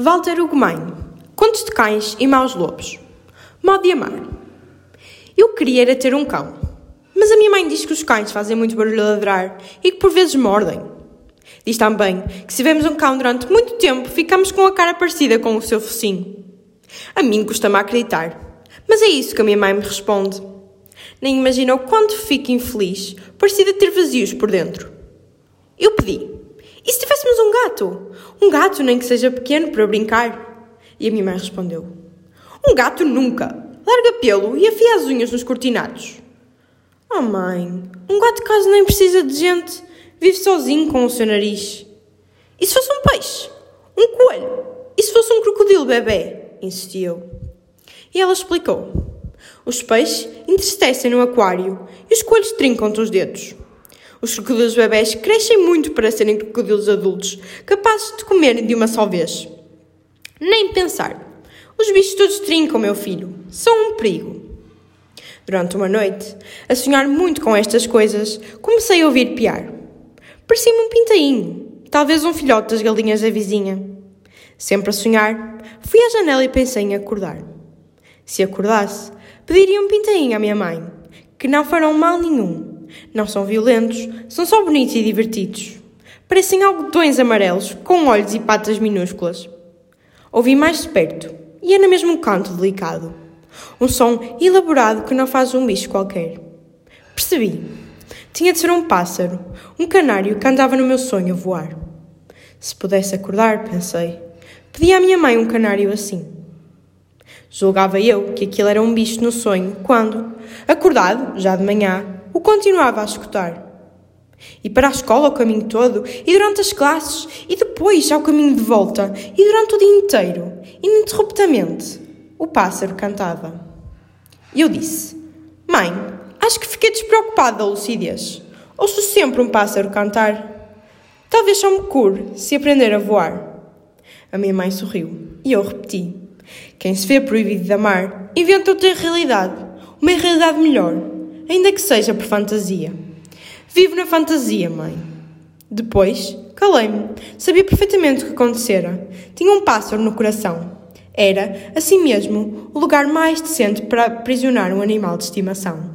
Walter Ugumem. Contos de cães e maus lobos. Modo de amar. Eu queria era ter um cão, mas a minha mãe diz que os cães fazem muito barulho a ladrar e que por vezes mordem. Diz também que se tivermos um cão durante muito tempo, ficamos com a cara parecida com o seu focinho. A mim custa-me acreditar, mas é isso que a minha mãe me responde. Nem imagina o quanto fico infeliz, parecida ter vazios por dentro. Eu pedi. E se tivéssemos um gato? Um gato, nem que seja pequeno, para brincar? E a minha mãe respondeu: Um gato nunca. Larga pelo e afia as unhas nos cortinados. Oh mãe, um gato casa nem precisa de gente. Vive sozinho com o seu nariz. E se fosse um peixe? Um coelho? E se fosse um crocodilo bebê? Insisti eu. E ela explicou. Os peixes entristecem no aquário e os coelhos trincam-te os dedos. Os crocodilos bebés crescem muito para serem crocodilos adultos, capazes de comerem de uma só vez. Nem pensar. Os bichos todos trincam, meu filho. São um perigo. Durante uma noite, a sonhar muito com estas coisas, comecei a ouvir piar. Parecia-me um pintainho, talvez um filhote das galinhas da vizinha. Sempre a sonhar, fui à janela e pensei em acordar. Se acordasse, pediria um pintainho à minha mãe, que não farão mal nenhum não são violentos, são só bonitos e divertidos. Parecem algodões amarelos, com olhos e patas minúsculas. Ouvi mais de perto, e era mesmo um canto delicado. Um som elaborado que não faz um bicho qualquer. Percebi. Tinha de ser um pássaro, um canário que andava no meu sonho a voar. Se pudesse acordar, pensei, pedi à minha mãe um canário assim. Julgava eu que aquilo era um bicho no sonho quando, acordado, já de manhã, o continuava a escutar. E para a escola o caminho todo, e durante as classes, e depois ao caminho de volta, e durante o dia inteiro, ininterruptamente, o pássaro cantava. E eu disse: Mãe, acho que fiquei despreocupada da lucidez. Ouço sempre um pássaro cantar. Talvez só me cure se aprender a voar. A minha mãe sorriu e eu repeti: Quem se vê proibido de amar inventa outra realidade, uma realidade melhor ainda que seja por fantasia. Vivo na fantasia, mãe. Depois, calei-me. Sabia perfeitamente o que acontecera. Tinha um pássaro no coração. Era, assim mesmo, o lugar mais decente para aprisionar um animal de estimação.